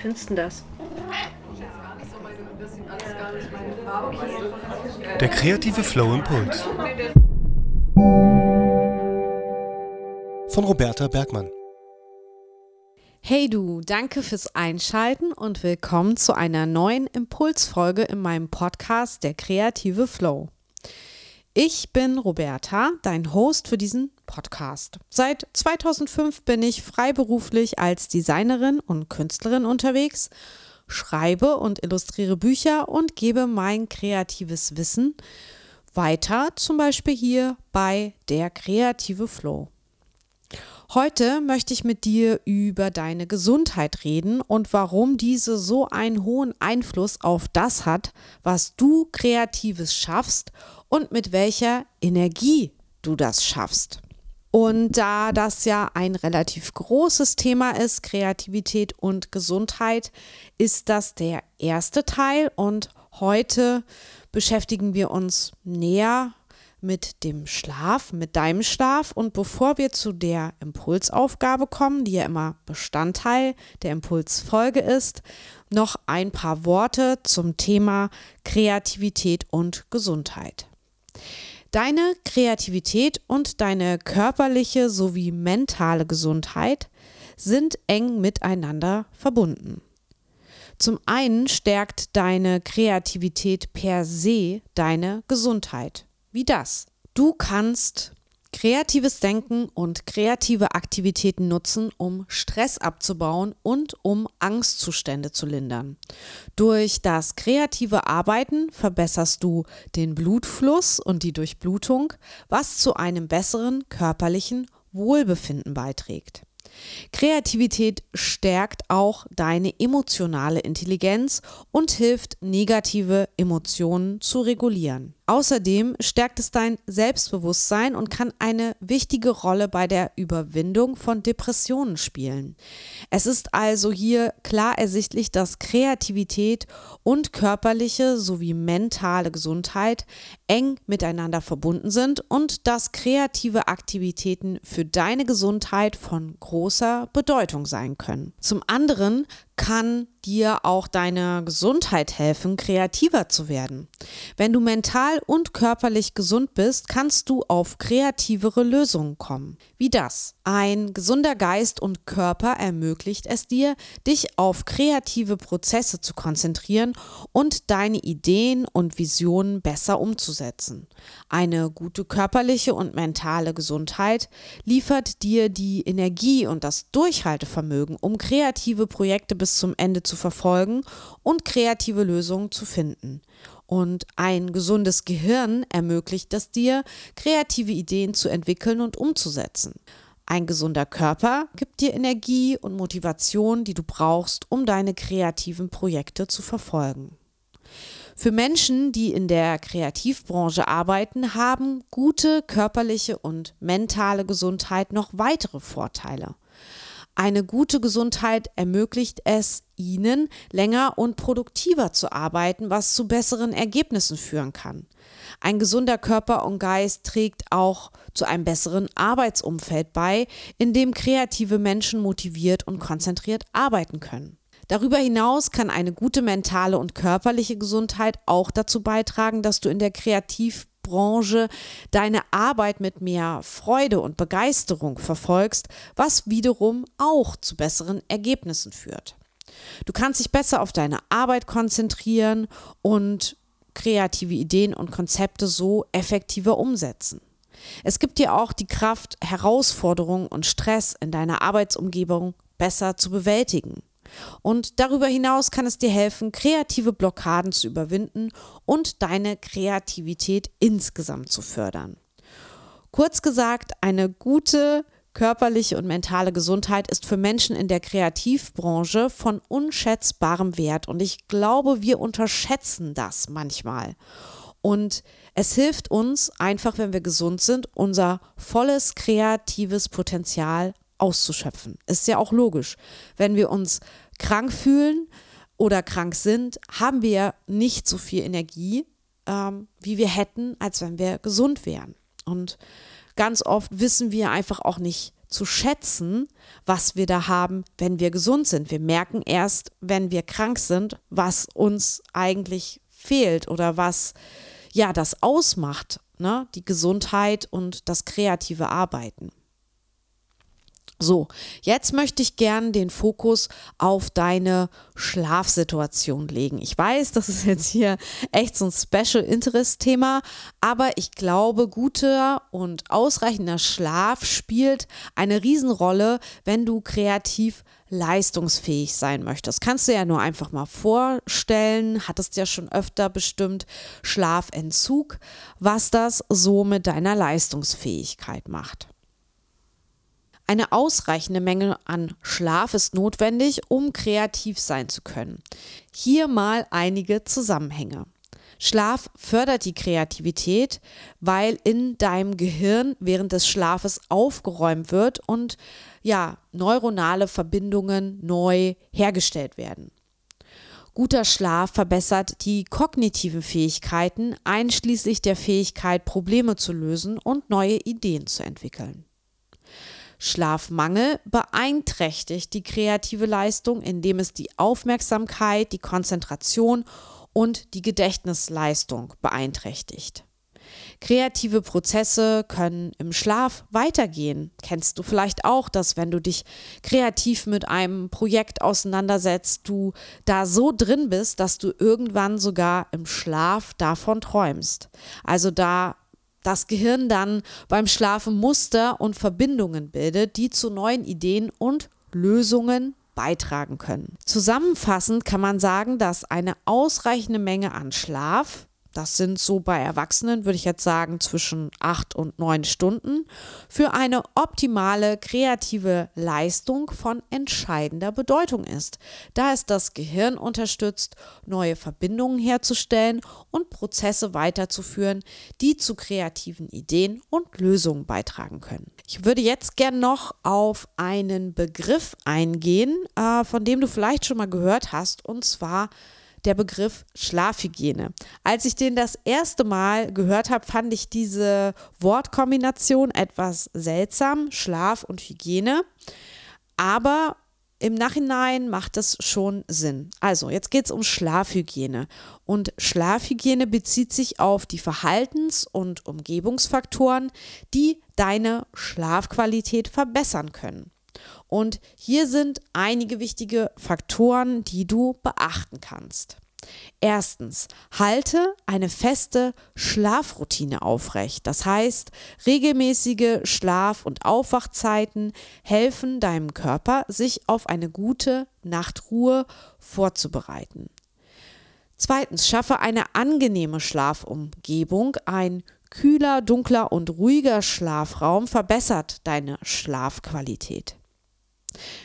findest du das? Der kreative Flow Impuls. Von Roberta Bergmann. Hey du, danke fürs Einschalten und willkommen zu einer neuen Impulsfolge in meinem Podcast Der kreative Flow. Ich bin Roberta, dein Host für diesen Podcast. Seit 2005 bin ich freiberuflich als Designerin und Künstlerin unterwegs, schreibe und illustriere Bücher und gebe mein kreatives Wissen weiter, zum Beispiel hier bei Der kreative Flow. Heute möchte ich mit dir über deine Gesundheit reden und warum diese so einen hohen Einfluss auf das hat, was du Kreatives schaffst und mit welcher Energie du das schaffst. Und da das ja ein relativ großes Thema ist, Kreativität und Gesundheit, ist das der erste Teil und heute beschäftigen wir uns näher mit dem Schlaf, mit deinem Schlaf. Und bevor wir zu der Impulsaufgabe kommen, die ja immer Bestandteil der Impulsfolge ist, noch ein paar Worte zum Thema Kreativität und Gesundheit. Deine Kreativität und deine körperliche sowie mentale Gesundheit sind eng miteinander verbunden. Zum einen stärkt deine Kreativität per se deine Gesundheit. Wie das? Du kannst kreatives Denken und kreative Aktivitäten nutzen, um Stress abzubauen und um Angstzustände zu lindern. Durch das kreative Arbeiten verbesserst du den Blutfluss und die Durchblutung, was zu einem besseren körperlichen Wohlbefinden beiträgt. Kreativität stärkt auch deine emotionale Intelligenz und hilft, negative Emotionen zu regulieren. Außerdem stärkt es dein Selbstbewusstsein und kann eine wichtige Rolle bei der Überwindung von Depressionen spielen. Es ist also hier klar ersichtlich, dass Kreativität und körperliche sowie mentale Gesundheit eng miteinander verbunden sind und dass kreative Aktivitäten für deine Gesundheit von großer Bedeutung sein können. Zum anderen kann dir auch deine Gesundheit helfen, kreativer zu werden. Wenn du mental und körperlich gesund bist, kannst du auf kreativere Lösungen kommen. Wie das? Ein gesunder Geist und Körper ermöglicht es dir, dich auf kreative Prozesse zu konzentrieren und deine Ideen und Visionen besser umzusetzen. Eine gute körperliche und mentale Gesundheit liefert dir die Energie und das Durchhaltevermögen, um kreative Projekte bis zum Ende zu verfolgen und kreative Lösungen zu finden. Und ein gesundes Gehirn ermöglicht es dir, kreative Ideen zu entwickeln und umzusetzen. Ein gesunder Körper gibt dir Energie und Motivation, die du brauchst, um deine kreativen Projekte zu verfolgen. Für Menschen, die in der Kreativbranche arbeiten, haben gute körperliche und mentale Gesundheit noch weitere Vorteile. Eine gute Gesundheit ermöglicht es ihnen, länger und produktiver zu arbeiten, was zu besseren Ergebnissen führen kann. Ein gesunder Körper und Geist trägt auch zu einem besseren Arbeitsumfeld bei, in dem kreative Menschen motiviert und konzentriert arbeiten können. Darüber hinaus kann eine gute mentale und körperliche Gesundheit auch dazu beitragen, dass du in der Kreativ Branche deine Arbeit mit mehr Freude und Begeisterung verfolgst, was wiederum auch zu besseren Ergebnissen führt. Du kannst dich besser auf deine Arbeit konzentrieren und kreative Ideen und Konzepte so effektiver umsetzen. Es gibt dir auch die Kraft, Herausforderungen und Stress in deiner Arbeitsumgebung besser zu bewältigen. Und darüber hinaus kann es dir helfen, kreative Blockaden zu überwinden und deine Kreativität insgesamt zu fördern. Kurz gesagt, eine gute körperliche und mentale Gesundheit ist für Menschen in der Kreativbranche von unschätzbarem Wert und ich glaube, wir unterschätzen das manchmal. Und es hilft uns einfach, wenn wir gesund sind, unser volles kreatives Potenzial auszuschöpfen. Ist ja auch logisch. Wenn wir uns krank fühlen oder krank sind, haben wir nicht so viel Energie, ähm, wie wir hätten, als wenn wir gesund wären. Und ganz oft wissen wir einfach auch nicht zu schätzen, was wir da haben, wenn wir gesund sind. Wir merken erst, wenn wir krank sind, was uns eigentlich fehlt oder was ja das ausmacht, ne? die Gesundheit und das kreative Arbeiten. So, jetzt möchte ich gern den Fokus auf deine Schlafsituation legen. Ich weiß, das ist jetzt hier echt so ein Special Interest Thema, aber ich glaube, guter und ausreichender Schlaf spielt eine Riesenrolle, wenn du kreativ leistungsfähig sein möchtest. Kannst du ja nur einfach mal vorstellen, hattest ja schon öfter bestimmt Schlafentzug, was das so mit deiner Leistungsfähigkeit macht. Eine ausreichende Menge an Schlaf ist notwendig, um kreativ sein zu können. Hier mal einige Zusammenhänge. Schlaf fördert die Kreativität, weil in deinem Gehirn während des Schlafes aufgeräumt wird und ja, neuronale Verbindungen neu hergestellt werden. Guter Schlaf verbessert die kognitiven Fähigkeiten, einschließlich der Fähigkeit, Probleme zu lösen und neue Ideen zu entwickeln. Schlafmangel beeinträchtigt die kreative Leistung, indem es die Aufmerksamkeit, die Konzentration und die Gedächtnisleistung beeinträchtigt. Kreative Prozesse können im Schlaf weitergehen. Kennst du vielleicht auch, dass wenn du dich kreativ mit einem Projekt auseinandersetzt, du da so drin bist, dass du irgendwann sogar im Schlaf davon träumst. Also da das Gehirn dann beim Schlafen Muster und Verbindungen bildet, die zu neuen Ideen und Lösungen beitragen können. Zusammenfassend kann man sagen, dass eine ausreichende Menge an Schlaf das sind so bei Erwachsenen, würde ich jetzt sagen, zwischen acht und neun Stunden, für eine optimale kreative Leistung von entscheidender Bedeutung ist, da es das Gehirn unterstützt, neue Verbindungen herzustellen und Prozesse weiterzuführen, die zu kreativen Ideen und Lösungen beitragen können. Ich würde jetzt gern noch auf einen Begriff eingehen, äh, von dem du vielleicht schon mal gehört hast, und zwar der Begriff Schlafhygiene. Als ich den das erste Mal gehört habe, fand ich diese Wortkombination etwas seltsam, Schlaf und Hygiene. Aber im Nachhinein macht es schon Sinn. Also, jetzt geht es um Schlafhygiene. Und Schlafhygiene bezieht sich auf die Verhaltens- und Umgebungsfaktoren, die deine Schlafqualität verbessern können. Und hier sind einige wichtige Faktoren, die du beachten kannst. Erstens, halte eine feste Schlafroutine aufrecht. Das heißt, regelmäßige Schlaf- und Aufwachzeiten helfen deinem Körper, sich auf eine gute Nachtruhe vorzubereiten. Zweitens, schaffe eine angenehme Schlafumgebung. Ein kühler, dunkler und ruhiger Schlafraum verbessert deine Schlafqualität.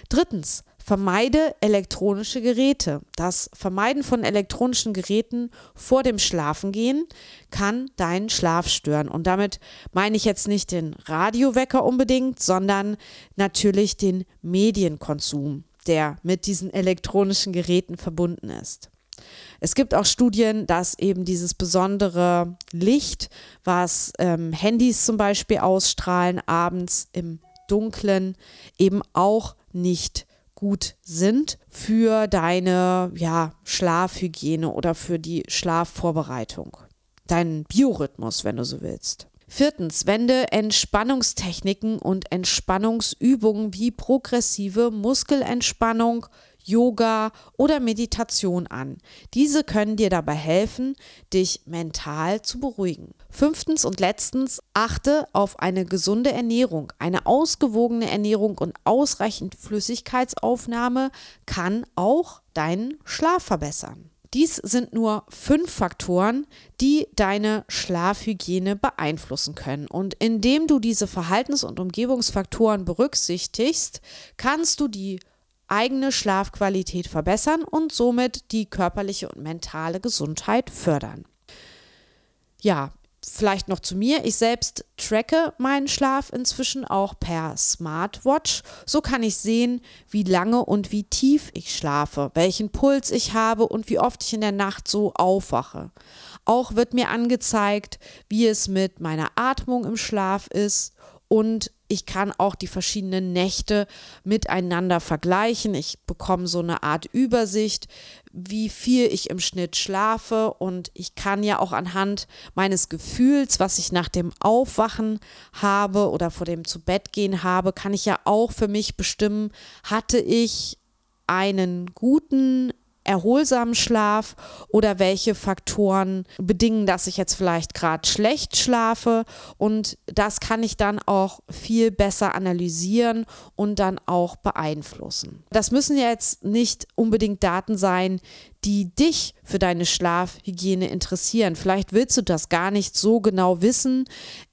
Drittens, vermeide elektronische Geräte. Das Vermeiden von elektronischen Geräten vor dem Schlafengehen kann deinen Schlaf stören. Und damit meine ich jetzt nicht den Radiowecker unbedingt, sondern natürlich den Medienkonsum, der mit diesen elektronischen Geräten verbunden ist. Es gibt auch Studien, dass eben dieses besondere Licht, was ähm, Handys zum Beispiel ausstrahlen, abends im Dunklen eben auch nicht gut sind für deine ja, Schlafhygiene oder für die Schlafvorbereitung. Deinen Biorhythmus, wenn du so willst. Viertens, wende Entspannungstechniken und Entspannungsübungen wie progressive Muskelentspannung, Yoga oder Meditation an. Diese können dir dabei helfen, dich mental zu beruhigen. Fünftens und letztens, achte auf eine gesunde Ernährung. Eine ausgewogene Ernährung und ausreichend Flüssigkeitsaufnahme kann auch deinen Schlaf verbessern. Dies sind nur fünf Faktoren, die deine Schlafhygiene beeinflussen können. Und indem du diese Verhaltens- und Umgebungsfaktoren berücksichtigst, kannst du die eigene Schlafqualität verbessern und somit die körperliche und mentale Gesundheit fördern. Ja, vielleicht noch zu mir. Ich selbst tracke meinen Schlaf inzwischen auch per Smartwatch. So kann ich sehen, wie lange und wie tief ich schlafe, welchen Puls ich habe und wie oft ich in der Nacht so aufwache. Auch wird mir angezeigt, wie es mit meiner Atmung im Schlaf ist und ich kann auch die verschiedenen Nächte miteinander vergleichen. Ich bekomme so eine Art Übersicht, wie viel ich im Schnitt schlafe und ich kann ja auch anhand meines Gefühls, was ich nach dem Aufwachen habe oder vor dem Zubettgehen habe, kann ich ja auch für mich bestimmen, hatte ich einen guten erholsamen Schlaf oder welche Faktoren bedingen, dass ich jetzt vielleicht gerade schlecht schlafe und das kann ich dann auch viel besser analysieren und dann auch beeinflussen. Das müssen ja jetzt nicht unbedingt Daten sein, die dich für deine Schlafhygiene interessieren. Vielleicht willst du das gar nicht so genau wissen,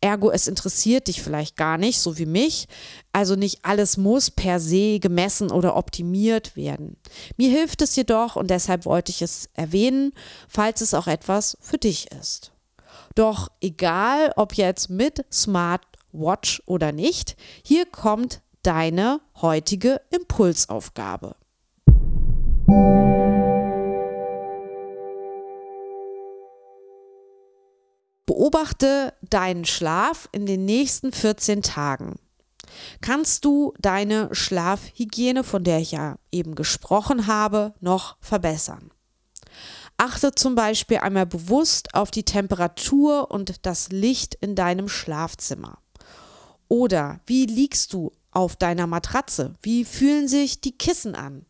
ergo es interessiert dich vielleicht gar nicht, so wie mich. Also nicht alles muss per se gemessen oder optimiert werden. Mir hilft es jedoch und deshalb wollte ich es erwähnen, falls es auch etwas für dich ist. Doch egal, ob jetzt mit Smartwatch oder nicht, hier kommt deine heutige Impulsaufgabe. Beobachte deinen Schlaf in den nächsten 14 Tagen. Kannst du deine Schlafhygiene, von der ich ja eben gesprochen habe, noch verbessern? Achte zum Beispiel einmal bewusst auf die Temperatur und das Licht in deinem Schlafzimmer. Oder wie liegst du auf deiner Matratze? Wie fühlen sich die Kissen an?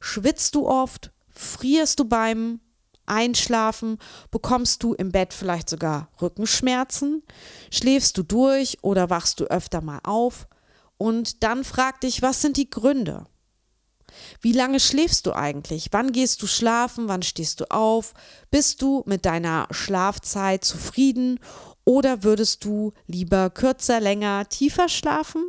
Schwitzt du oft? Frierst du beim Einschlafen? Bekommst du im Bett vielleicht sogar Rückenschmerzen? Schläfst du durch oder wachst du öfter mal auf? Und dann frag dich, was sind die Gründe? Wie lange schläfst du eigentlich? Wann gehst du schlafen? Wann stehst du auf? Bist du mit deiner Schlafzeit zufrieden oder würdest du lieber kürzer, länger, tiefer schlafen?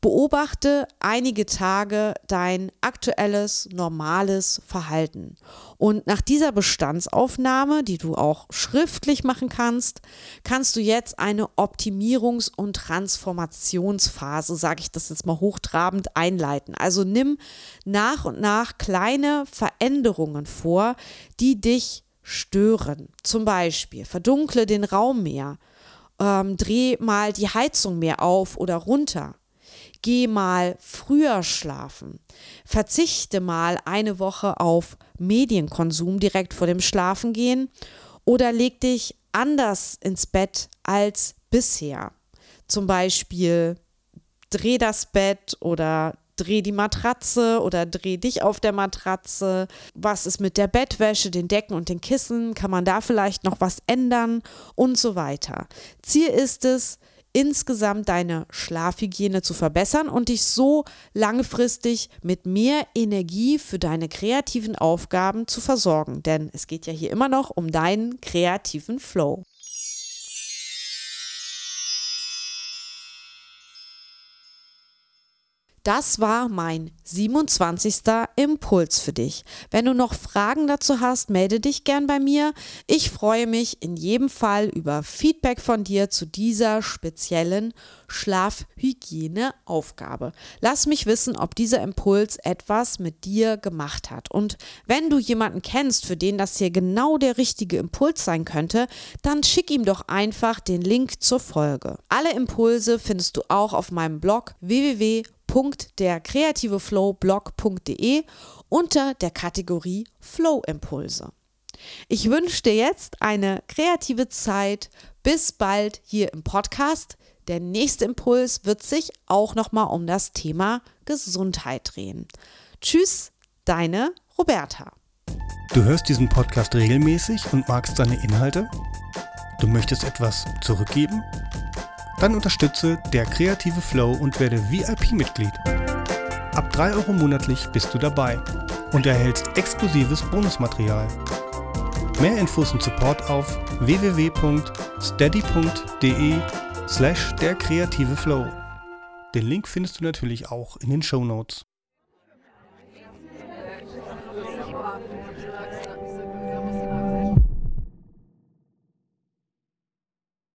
Beobachte einige Tage dein aktuelles, normales Verhalten. Und nach dieser Bestandsaufnahme, die du auch schriftlich machen kannst, kannst du jetzt eine Optimierungs- und Transformationsphase, sage ich das jetzt mal hochtrabend, einleiten. Also nimm nach und nach kleine Veränderungen vor, die dich stören. Zum Beispiel verdunkle den Raum mehr, ähm, dreh mal die Heizung mehr auf oder runter geh mal früher schlafen. Verzichte mal eine Woche auf Medienkonsum direkt vor dem Schlafengehen oder leg dich anders ins Bett als bisher. Zum Beispiel dreh das Bett oder dreh die Matratze oder dreh dich auf der Matratze. Was ist mit der Bettwäsche, den Decken und den Kissen? Kann man da vielleicht noch was ändern? Und so weiter. Ziel ist es, insgesamt deine Schlafhygiene zu verbessern und dich so langfristig mit mehr Energie für deine kreativen Aufgaben zu versorgen. Denn es geht ja hier immer noch um deinen kreativen Flow. Das war mein 27. Impuls für dich. Wenn du noch Fragen dazu hast, melde dich gern bei mir. Ich freue mich in jedem Fall über Feedback von dir zu dieser speziellen Schlafhygieneaufgabe. Lass mich wissen, ob dieser Impuls etwas mit dir gemacht hat. Und wenn du jemanden kennst, für den das hier genau der richtige Impuls sein könnte, dann schick ihm doch einfach den Link zur Folge. Alle Impulse findest du auch auf meinem Blog www www.derkreativeflowblog.de unter der Kategorie Flow Impulse. Ich wünsche dir jetzt eine kreative Zeit. Bis bald hier im Podcast. Der nächste Impuls wird sich auch nochmal um das Thema Gesundheit drehen. Tschüss, deine Roberta. Du hörst diesen Podcast regelmäßig und magst seine Inhalte? Du möchtest etwas zurückgeben? Dann unterstütze der kreative Flow und werde VIP-Mitglied. Ab 3 Euro monatlich bist du dabei und erhältst exklusives Bonusmaterial. Mehr Infos und Support auf www.steady.de slash der kreative Flow. Den Link findest du natürlich auch in den Show Notes.